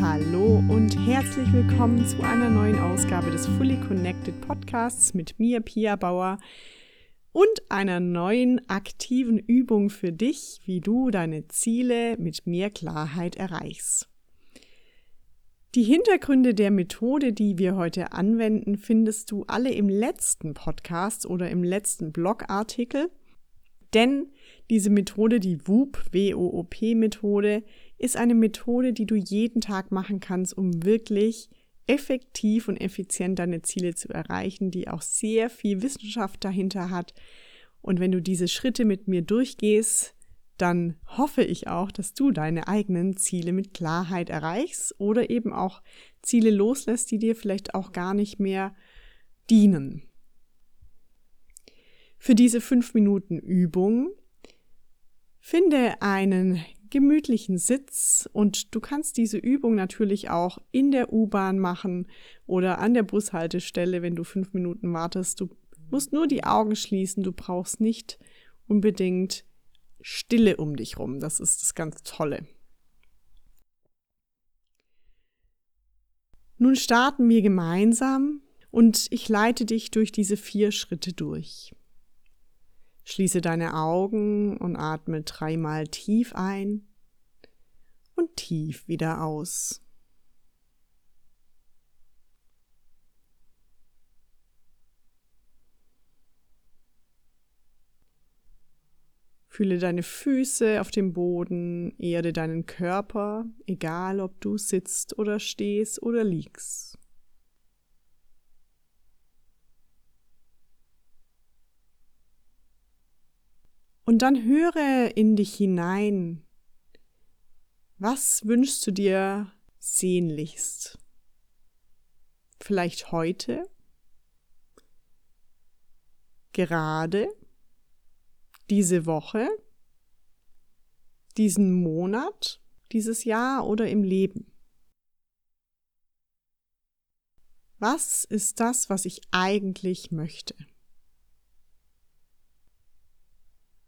Hallo und herzlich willkommen zu einer neuen Ausgabe des Fully Connected Podcasts mit mir, Pia Bauer, und einer neuen aktiven Übung für dich, wie du deine Ziele mit mehr Klarheit erreichst. Die Hintergründe der Methode, die wir heute anwenden, findest du alle im letzten Podcast oder im letzten Blogartikel. Denn diese Methode, die WOOP, W-O-O-P-Methode, ist eine Methode, die du jeden Tag machen kannst, um wirklich effektiv und effizient deine Ziele zu erreichen, die auch sehr viel Wissenschaft dahinter hat. Und wenn du diese Schritte mit mir durchgehst, dann hoffe ich auch, dass du deine eigenen Ziele mit Klarheit erreichst oder eben auch Ziele loslässt, die dir vielleicht auch gar nicht mehr dienen. Für diese fünf Minuten Übung finde einen gemütlichen Sitz und du kannst diese Übung natürlich auch in der U-Bahn machen oder an der Bushaltestelle, wenn du fünf Minuten wartest. Du musst nur die Augen schließen, du brauchst nicht unbedingt Stille um dich rum. Das ist das ganz Tolle. Nun starten wir gemeinsam und ich leite dich durch diese vier Schritte durch. Schließe deine Augen und atme dreimal tief ein und tief wieder aus. Fühle deine Füße auf dem Boden, erde deinen Körper, egal ob du sitzt oder stehst oder liegst. Und dann höre in dich hinein. Was wünschst du dir sehnlichst? Vielleicht heute? Gerade? Diese Woche? Diesen Monat? Dieses Jahr oder im Leben? Was ist das, was ich eigentlich möchte?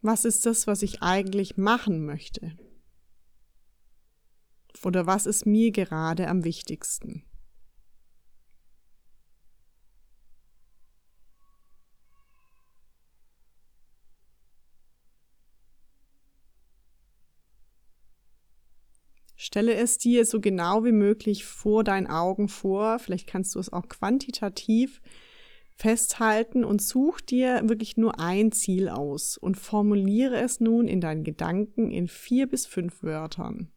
Was ist das, was ich eigentlich machen möchte? Oder was ist mir gerade am wichtigsten? Stelle es dir so genau wie möglich vor deinen Augen vor. Vielleicht kannst du es auch quantitativ festhalten und such dir wirklich nur ein Ziel aus und formuliere es nun in deinen Gedanken in vier bis fünf Wörtern.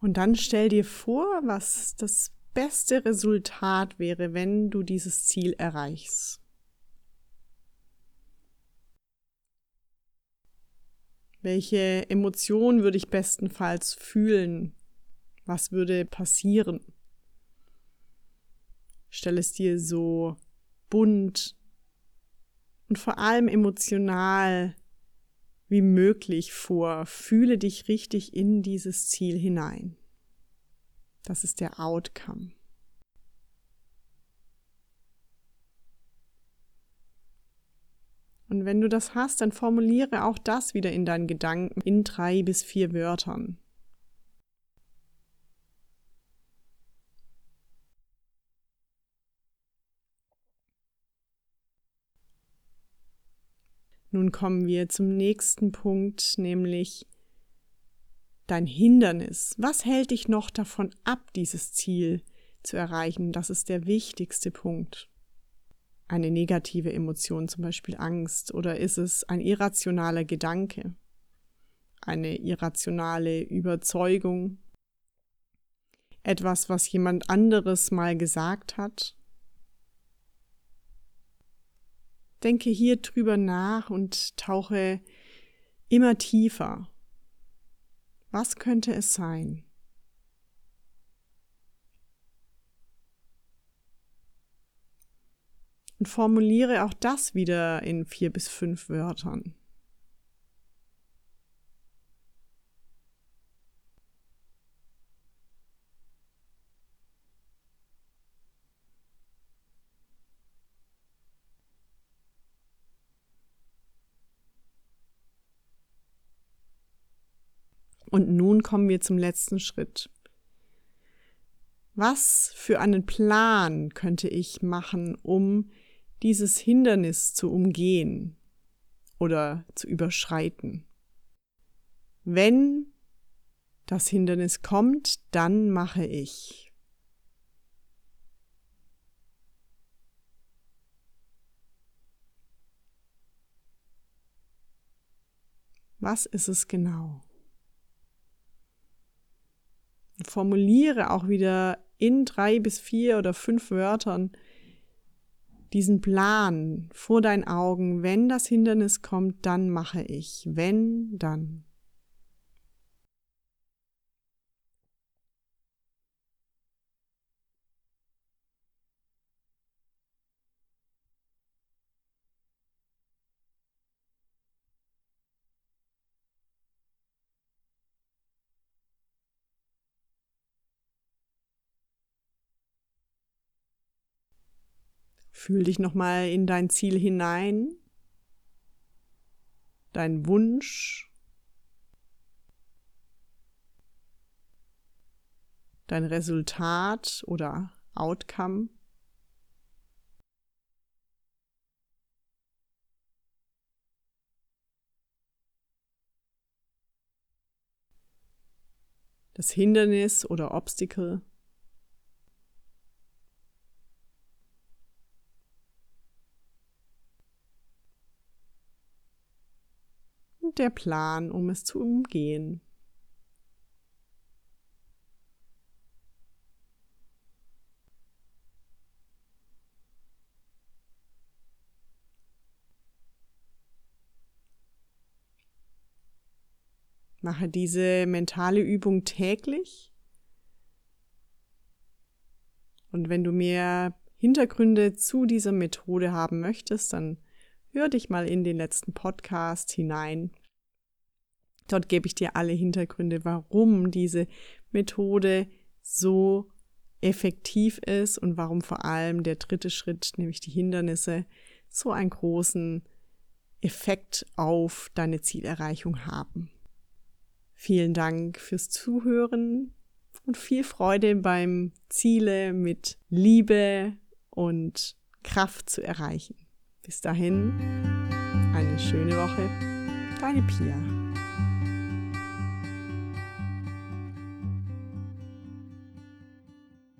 Und dann stell dir vor, was das beste Resultat wäre, wenn du dieses Ziel erreichst. Welche Emotion würde ich bestenfalls fühlen? Was würde passieren? Stell es dir so bunt und vor allem emotional wie möglich vor. Fühle dich richtig in dieses Ziel hinein. Das ist der Outcome. Wenn du das hast, dann formuliere auch das wieder in deinen Gedanken in drei bis vier Wörtern. Nun kommen wir zum nächsten Punkt, nämlich dein Hindernis. Was hält dich noch davon ab, dieses Ziel zu erreichen? Das ist der wichtigste Punkt eine negative Emotion, zum Beispiel Angst, oder ist es ein irrationaler Gedanke, eine irrationale Überzeugung, etwas, was jemand anderes mal gesagt hat? Denke hier drüber nach und tauche immer tiefer. Was könnte es sein? und formuliere auch das wieder in vier bis fünf Wörtern. Und nun kommen wir zum letzten Schritt. Was für einen Plan könnte ich machen, um dieses Hindernis zu umgehen oder zu überschreiten? Wenn das Hindernis kommt, dann mache ich. Was ist es genau? Formuliere auch wieder in drei bis vier oder fünf Wörtern diesen Plan vor deinen Augen. Wenn das Hindernis kommt, dann mache ich. Wenn, dann. Fühl dich nochmal in dein Ziel hinein, dein Wunsch, dein Resultat oder Outcome. Das Hindernis oder Obstacle. Der Plan, um es zu umgehen. Mache diese mentale Übung täglich. Und wenn du mehr Hintergründe zu dieser Methode haben möchtest, dann hör dich mal in den letzten Podcast hinein. Dort gebe ich dir alle Hintergründe, warum diese Methode so effektiv ist und warum vor allem der dritte Schritt, nämlich die Hindernisse, so einen großen Effekt auf deine Zielerreichung haben. Vielen Dank fürs Zuhören und viel Freude beim Ziele mit Liebe und Kraft zu erreichen. Bis dahin, eine schöne Woche. Deine Pia.